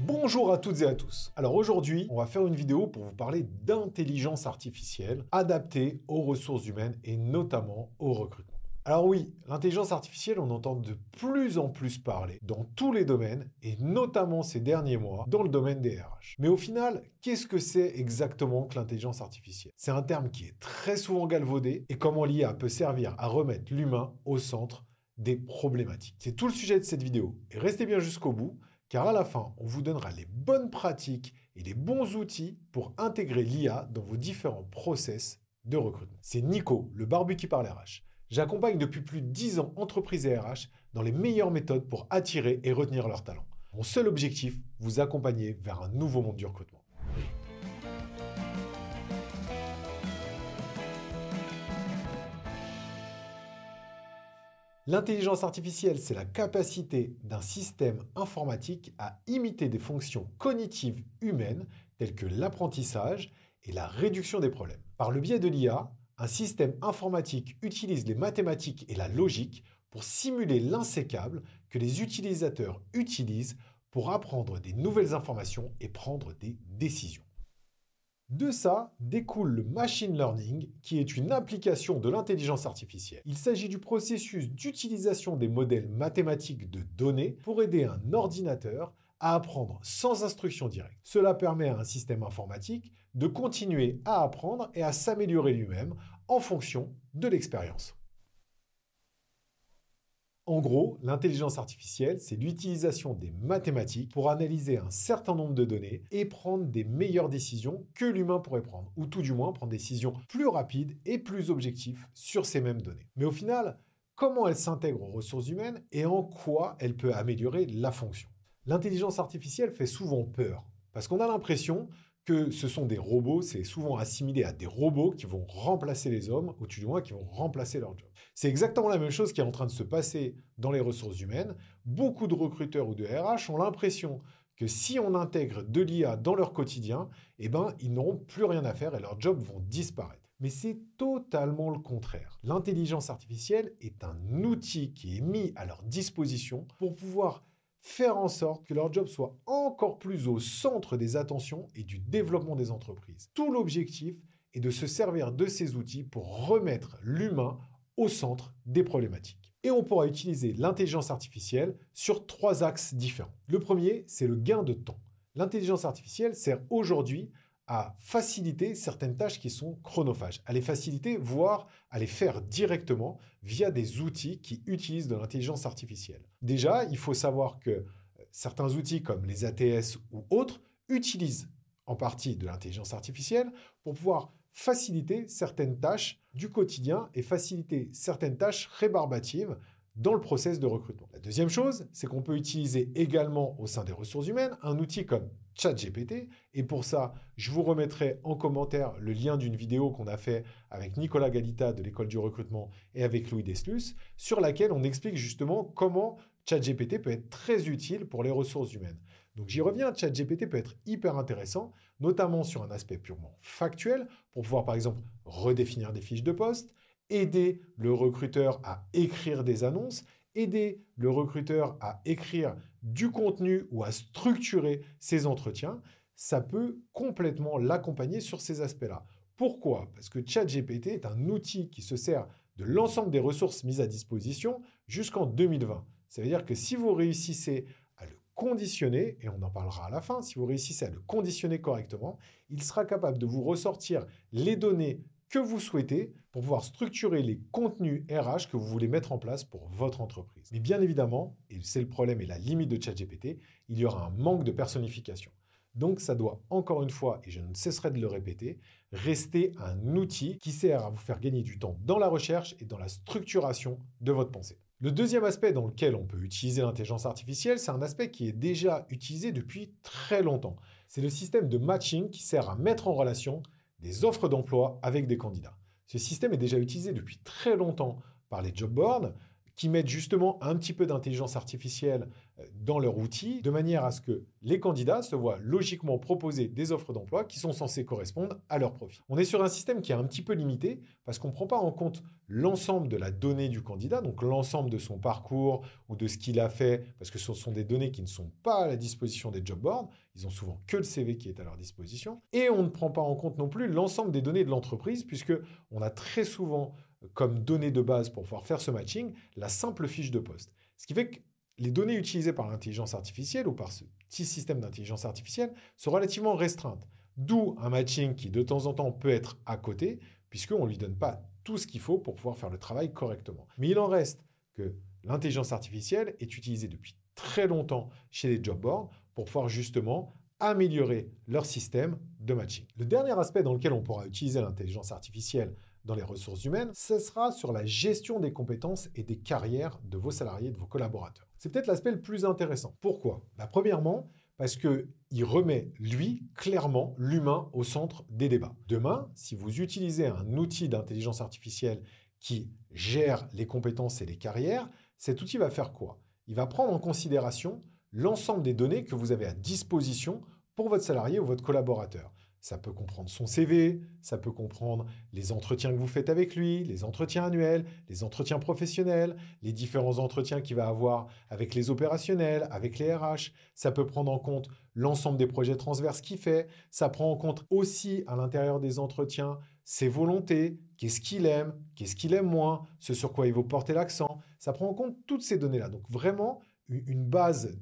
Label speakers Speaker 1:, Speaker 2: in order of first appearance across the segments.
Speaker 1: Bonjour à toutes et à tous. Alors aujourd'hui, on va faire une vidéo pour vous parler d'intelligence artificielle adaptée aux ressources humaines et notamment au recrutement. Alors oui, l'intelligence artificielle, on entend de plus en plus parler dans tous les domaines et notamment ces derniers mois dans le domaine des RH. Mais au final, qu'est-ce que c'est exactement que l'intelligence artificielle? C'est un terme qui est très souvent galvaudé et comment l'IA peut servir à remettre l'humain au centre des problématiques. C'est tout le sujet de cette vidéo. Et restez bien jusqu'au bout car à la fin, on vous donnera les bonnes pratiques et les bons outils pour intégrer l'IA dans vos différents process de recrutement. C'est Nico, le barbu qui parle RH. J'accompagne depuis plus de 10 ans entreprises et RH dans les meilleures méthodes pour attirer et retenir leurs talents. Mon seul objectif, vous accompagner vers un nouveau monde du recrutement. L'intelligence artificielle, c'est la capacité d'un système informatique à imiter des fonctions cognitives humaines telles que l'apprentissage et la réduction des problèmes. Par le biais de l'IA, un système informatique utilise les mathématiques et la logique pour simuler l'insécable que les utilisateurs utilisent pour apprendre des nouvelles informations et prendre des décisions. De ça découle le machine learning, qui est une application de l'intelligence artificielle. Il s'agit du processus d'utilisation des modèles mathématiques de données pour aider un ordinateur à apprendre sans instruction directe. Cela permet à un système informatique de continuer à apprendre et à s'améliorer lui-même en fonction de l'expérience. En gros, l'intelligence artificielle, c'est l'utilisation des mathématiques pour analyser un certain nombre de données et prendre des meilleures décisions que l'humain pourrait prendre, ou tout du moins prendre des décisions plus rapides et plus objectives sur ces mêmes données. Mais au final, comment elle s'intègre aux ressources humaines et en quoi elle peut améliorer la fonction? L'intelligence artificielle fait souvent peur, parce qu'on a l'impression que ce sont des robots, c'est souvent assimilé à des robots qui vont remplacer les hommes, ou du moins qui vont remplacer leur job. C'est exactement la même chose qui est en train de se passer dans les ressources humaines. Beaucoup de recruteurs ou de RH ont l'impression que si on intègre de l'IA dans leur quotidien, eh ben, ils n'auront plus rien à faire et leurs jobs vont disparaître. Mais c'est totalement le contraire. L'intelligence artificielle est un outil qui est mis à leur disposition pour pouvoir faire en sorte que leur job soit encore plus au centre des attentions et du développement des entreprises. Tout l'objectif est de se servir de ces outils pour remettre l'humain au centre des problématiques. Et on pourra utiliser l'intelligence artificielle sur trois axes différents. Le premier, c'est le gain de temps. L'intelligence artificielle sert aujourd'hui à faciliter certaines tâches qui sont chronophages, à les faciliter, voire à les faire directement via des outils qui utilisent de l'intelligence artificielle. Déjà, il faut savoir que euh, certains outils comme les ATS ou autres utilisent en partie de l'intelligence artificielle pour pouvoir faciliter certaines tâches du quotidien et faciliter certaines tâches rébarbatives dans le process de recrutement. La deuxième chose, c'est qu'on peut utiliser également au sein des ressources humaines un outil comme ChatGPT. Et pour ça, je vous remettrai en commentaire le lien d'une vidéo qu'on a fait avec Nicolas Galita de l'école du recrutement et avec Louis Deslus, sur laquelle on explique justement comment ChatGPT peut être très utile pour les ressources humaines. Donc j'y reviens, ChatGPT peut être hyper intéressant, notamment sur un aspect purement factuel, pour pouvoir par exemple redéfinir des fiches de poste, aider le recruteur à écrire des annonces, aider le recruteur à écrire du contenu ou à structurer ses entretiens, ça peut complètement l'accompagner sur ces aspects-là. Pourquoi? Parce que ChatGPT est un outil qui se sert de l'ensemble des ressources mises à disposition jusqu'en 2020. Ça veut dire que si vous réussissez à le conditionner, et on en parlera à la fin, si vous réussissez à le conditionner correctement, il sera capable de vous ressortir les données que vous souhaitez pour pouvoir structurer les contenus RH que vous voulez mettre en place pour votre entreprise. Mais bien évidemment, et c'est le problème et la limite de ChatGPT, il y aura un manque de personnification. Donc ça doit, encore une fois, et je ne cesserai de le répéter, rester un outil qui sert à vous faire gagner du temps dans la recherche et dans la structuration de votre pensée. Le deuxième aspect dans lequel on peut utiliser l'intelligence artificielle, c'est un aspect qui est déjà utilisé depuis très longtemps. C'est le système de matching qui sert à mettre en relation des offres d'emploi avec des candidats. Ce système est déjà utilisé depuis très longtemps par les job boards qui mettent justement un petit peu d'intelligence artificielle euh, dans leur outil, de manière à ce que les candidats se voient logiquement proposer des offres d'emploi qui sont censées correspondre à leur profil. On est sur un système qui est un petit peu limité parce qu'on ne prend pas en compte l'ensemble de la donnée du candidat, donc l'ensemble de son parcours ou de ce qu'il a fait, parce que ce sont des données qui ne sont pas à la disposition des job boards, ils ont souvent que le CV qui est à leur disposition, et on ne prend pas en compte non plus l'ensemble des données de l'entreprise, puisque on a très souvent comme données de base pour pouvoir faire ce matching la simple fiche de poste. Ce qui fait que les données utilisées par l'intelligence artificielle ou par ce petit système d'intelligence artificielle sont relativement restreintes. D'où un matching qui de temps en temps peut être à côté, puisqu'on ne lui donne pas tout ce qu'il faut pour pouvoir faire le travail correctement. Mais il en reste que l'intelligence artificielle est utilisée depuis très longtemps chez les job boards pour pouvoir justement améliorer leur système de matching. Le dernier aspect dans lequel on pourra utiliser l'intelligence artificielle dans les ressources humaines, ce sera sur la gestion des compétences et des carrières de vos salariés, de vos collaborateurs. C'est peut-être l'aspect le plus intéressant. Pourquoi? Bah, Premièrement, parce qu'il remet, lui, clairement, l'humain au centre des débats. Demain, si vous utilisez un outil d'intelligence artificielle qui gère les compétences et les carrières, cet outil va faire quoi? Il va prendre en considération l'ensemble des données que vous avez à disposition pour votre salarié ou votre collaborateur. Ça peut comprendre son CV, ça peut comprendre les entretiens que vous faites avec lui, les entretiens annuels, les entretiens professionnels, les différents entretiens qu'il va avoir avec les opérationnels, avec les RH. Ça peut prendre en compte l'ensemble des projets transverses qu'il fait. Ça prend en compte aussi à l'intérieur des entretiens ses volontés, qu'est-ce qu'il aime, qu'est-ce qu'il aime moins, ce sur quoi il veut porter l'accent. Ça prend en compte toutes ces données-là. Donc vraiment une base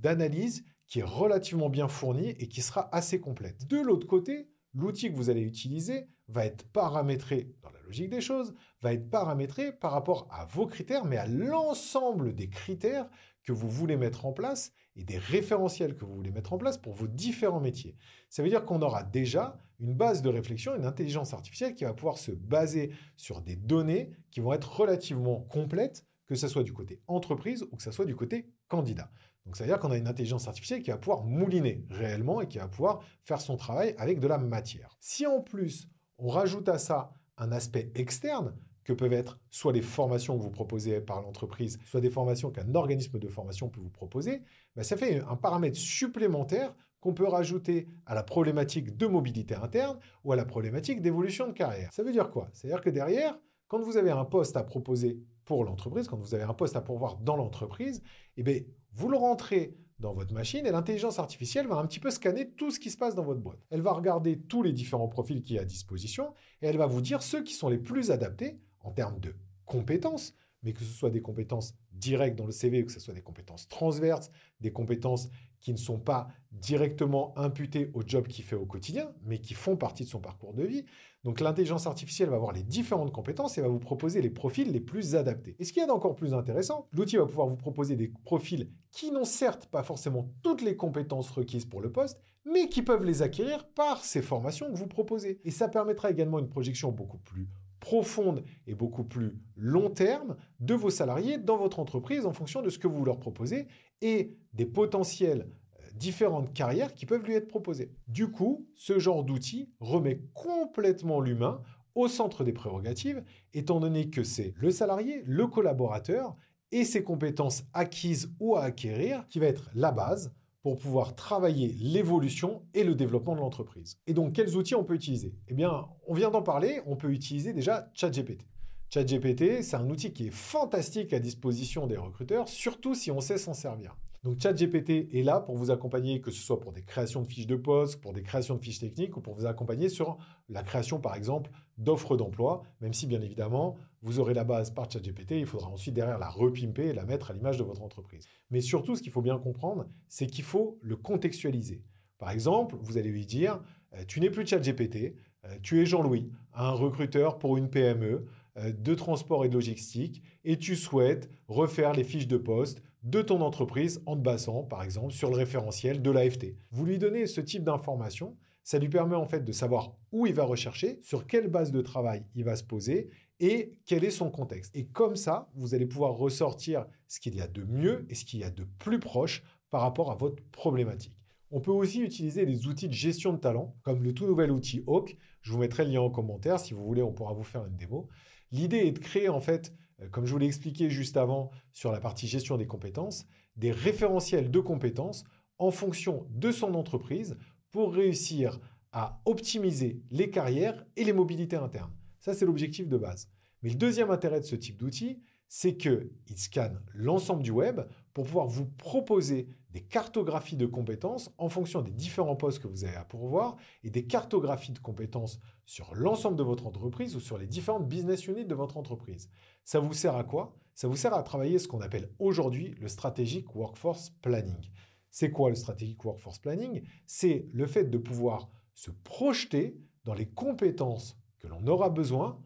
Speaker 1: d'analyse qui est relativement bien fournie et qui sera assez complète. De l'autre côté, l'outil que vous allez utiliser va être paramétré, dans la logique des choses, va être paramétré par rapport à vos critères, mais à l'ensemble des critères que vous voulez mettre en place et des référentiels que vous voulez mettre en place pour vos différents métiers. Ça veut dire qu'on aura déjà une base de réflexion, une intelligence artificielle qui va pouvoir se baser sur des données qui vont être relativement complètes, que ce soit du côté entreprise ou que ce soit du côté candidat. Donc ça veut dire qu'on a une intelligence artificielle qui va pouvoir mouliner réellement et qui va pouvoir faire son travail avec de la matière. Si en plus on rajoute à ça un aspect externe, que peuvent être soit les formations que vous proposez par l'entreprise, soit des formations qu'un organisme de formation peut vous proposer, ben ça fait un paramètre supplémentaire qu'on peut rajouter à la problématique de mobilité interne ou à la problématique d'évolution de carrière. Ça veut dire quoi? C'est-à-dire que derrière, quand vous avez un poste à proposer pour l'entreprise, quand vous avez un poste à pourvoir dans l'entreprise, eh bien, vous le rentrez dans votre machine et l'intelligence artificielle va un petit peu scanner tout ce qui se passe dans votre boîte. Elle va regarder tous les différents profils qui a à disposition et elle va vous dire ceux qui sont les plus adaptés en termes de compétences, mais que ce soit des compétences directes dans le CV que ce soit des compétences transverses, des compétences qui ne sont pas directement imputées au job qu'il fait au quotidien, mais qui font partie de son parcours de vie. Donc l'intelligence artificielle va avoir les différentes compétences et va vous proposer les profils les plus adaptés. Et ce qui est encore plus intéressant, l'outil va pouvoir vous proposer des profils qui n'ont certes pas forcément toutes les compétences requises pour le poste, mais qui peuvent les acquérir par ces formations que vous proposez. Et ça permettra également une projection beaucoup plus profonde et beaucoup plus long terme de vos salariés dans votre entreprise en fonction de ce que vous leur proposez et des potentiels différentes carrières qui peuvent lui être proposées. Du coup, ce genre d'outil remet complètement l'humain au centre des prérogatives, étant donné que c'est le salarié, le collaborateur et ses compétences acquises ou à acquérir qui va être la base pour pouvoir travailler l'évolution et le développement de l'entreprise. Et donc, quels outils on peut utiliser? Eh bien, on vient d'en parler, on peut utiliser déjà ChatGPT. ChatGPT, c'est un outil qui est fantastique à disposition des recruteurs, surtout si on sait s'en servir. Donc ChatGPT est là pour vous accompagner, que ce soit pour des créations de fiches de poste, pour des créations de fiches techniques ou pour vous accompagner sur la création, par exemple, d'offres d'emploi, même si bien évidemment, vous aurez la base par ChatGPT, il faudra ensuite derrière la repimper et la mettre à l'image de votre entreprise. Mais surtout, ce qu'il faut bien comprendre, c'est qu'il faut le contextualiser. Par exemple, vous allez lui dire, euh, tu n'es plus ChatGPT, euh, tu es Jean-Louis, un recruteur pour une PME euh, de transport et de logistique, et tu souhaites refaire les fiches de poste de ton entreprise en te basant, par exemple, sur le référentiel de l'AFT. Vous lui donnez ce type d'information, ça lui permet en fait de savoir où il va rechercher, sur quelle base de travail il va se poser et quel est son contexte. Et comme ça, vous allez pouvoir ressortir ce qu'il y a de mieux et ce qu'il y a de plus proche par rapport à votre problématique. On peut aussi utiliser les outils de gestion de talent, comme le tout nouvel outil Hawk. Je vous mettrai le lien en commentaire. Si vous voulez, on pourra vous faire une démo. L'idée est de créer, en fait, euh, comme je vous l'ai expliqué juste avant sur la partie gestion des compétences, des référentiels de compétences en fonction de son entreprise pour réussir à optimiser les carrières et les mobilités internes. Ça, c'est l'objectif de base. Mais le deuxième intérêt de ce type d'outil, c'est qu'il scanne l'ensemble du web pour pouvoir vous proposer des cartographies de compétences en fonction des différents postes que vous avez à pourvoir et des cartographies de compétences sur l'ensemble de votre entreprise ou sur les différentes business units de votre entreprise. Ça vous sert à quoi? Ça vous sert à travailler ce qu'on appelle aujourd'hui le Strategic Workforce Planning. C'est quoi le Strategic Workforce Planning? C'est le fait de pouvoir se projeter dans les compétences que l'on aura besoin,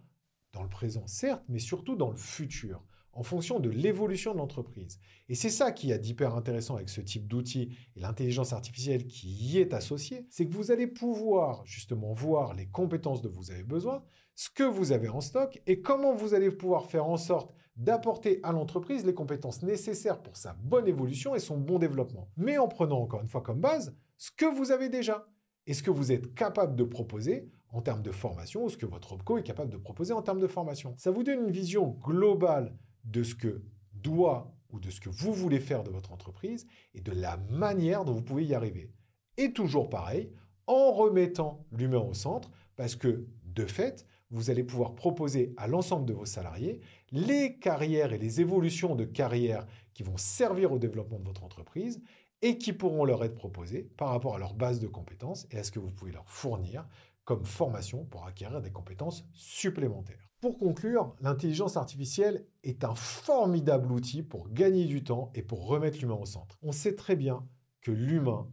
Speaker 1: dans le présent certes, mais surtout dans le futur en fonction de l'évolution de l'entreprise. Et c'est ça qui est d'hyper intéressant avec ce type d'outil et l'intelligence artificielle qui y est associée, c'est que vous allez pouvoir justement voir les compétences dont vous avez besoin, ce que vous avez en stock et comment vous allez pouvoir faire en sorte d'apporter à l'entreprise les compétences nécessaires pour sa bonne évolution et son bon développement. Mais en prenant encore une fois comme base ce que vous avez déjà et ce que vous êtes capable de proposer en termes de formation ou ce que votre OPCO est capable de proposer en termes de formation. Ça vous donne une vision globale de ce que doit ou de ce que vous voulez faire de votre entreprise et de la manière dont vous pouvez y arriver. Et toujours pareil, en remettant l'humain au centre, parce que de fait, vous allez pouvoir proposer à l'ensemble de vos salariés les carrières et les évolutions de carrière qui vont servir au développement de votre entreprise et qui pourront leur être proposées par rapport à leur base de compétences et à ce que vous pouvez leur fournir comme formation pour acquérir des compétences supplémentaires. Pour conclure, l'intelligence artificielle est un formidable outil pour gagner du temps et pour remettre l'humain au centre. On sait très bien que l'humain,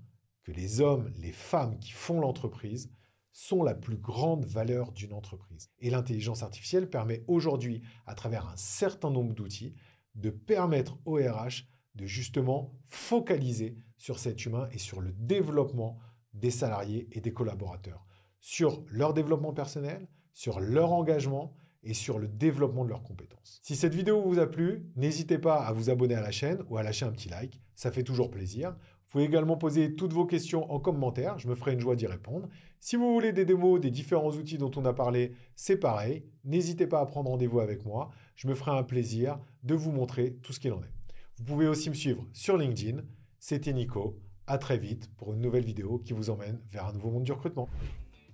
Speaker 1: que les hommes, les femmes qui font l'entreprise sont la plus grande valeur d'une entreprise. Et l'intelligence artificielle permet aujourd'hui, à travers un certain nombre d'outils, de permettre au RH de justement focaliser sur cet humain et sur le développement des salariés et des collaborateurs, sur leur développement personnel, sur leur engagement et sur le développement de leurs compétences. Si cette vidéo vous a plu, n'hésitez pas à vous abonner à la chaîne ou à lâcher un petit like, ça fait toujours plaisir. Vous pouvez également poser toutes vos questions en commentaire, je me ferai une joie d'y répondre. Si vous voulez des démos des différents outils dont on a parlé, c'est pareil, n'hésitez pas à prendre rendez-vous avec moi, je me ferai un plaisir de vous montrer tout ce qu'il en est. Vous pouvez aussi me suivre sur LinkedIn, c'était Nico, à très vite pour une nouvelle vidéo qui vous emmène vers un nouveau monde du recrutement.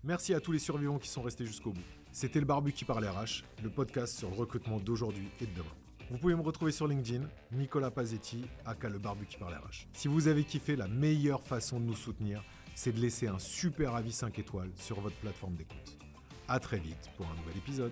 Speaker 1: Merci à tous les survivants qui sont restés jusqu'au bout. C'était le Barbu qui parle RH, le podcast sur le recrutement d'aujourd'hui et de demain. Vous pouvez me retrouver sur LinkedIn, Nicolas Pazetti, aka le Barbu qui parle RH. Si vous avez kiffé, la meilleure façon de nous soutenir, c'est de laisser un super avis 5 étoiles sur votre plateforme d'écoute. A très vite pour un nouvel épisode.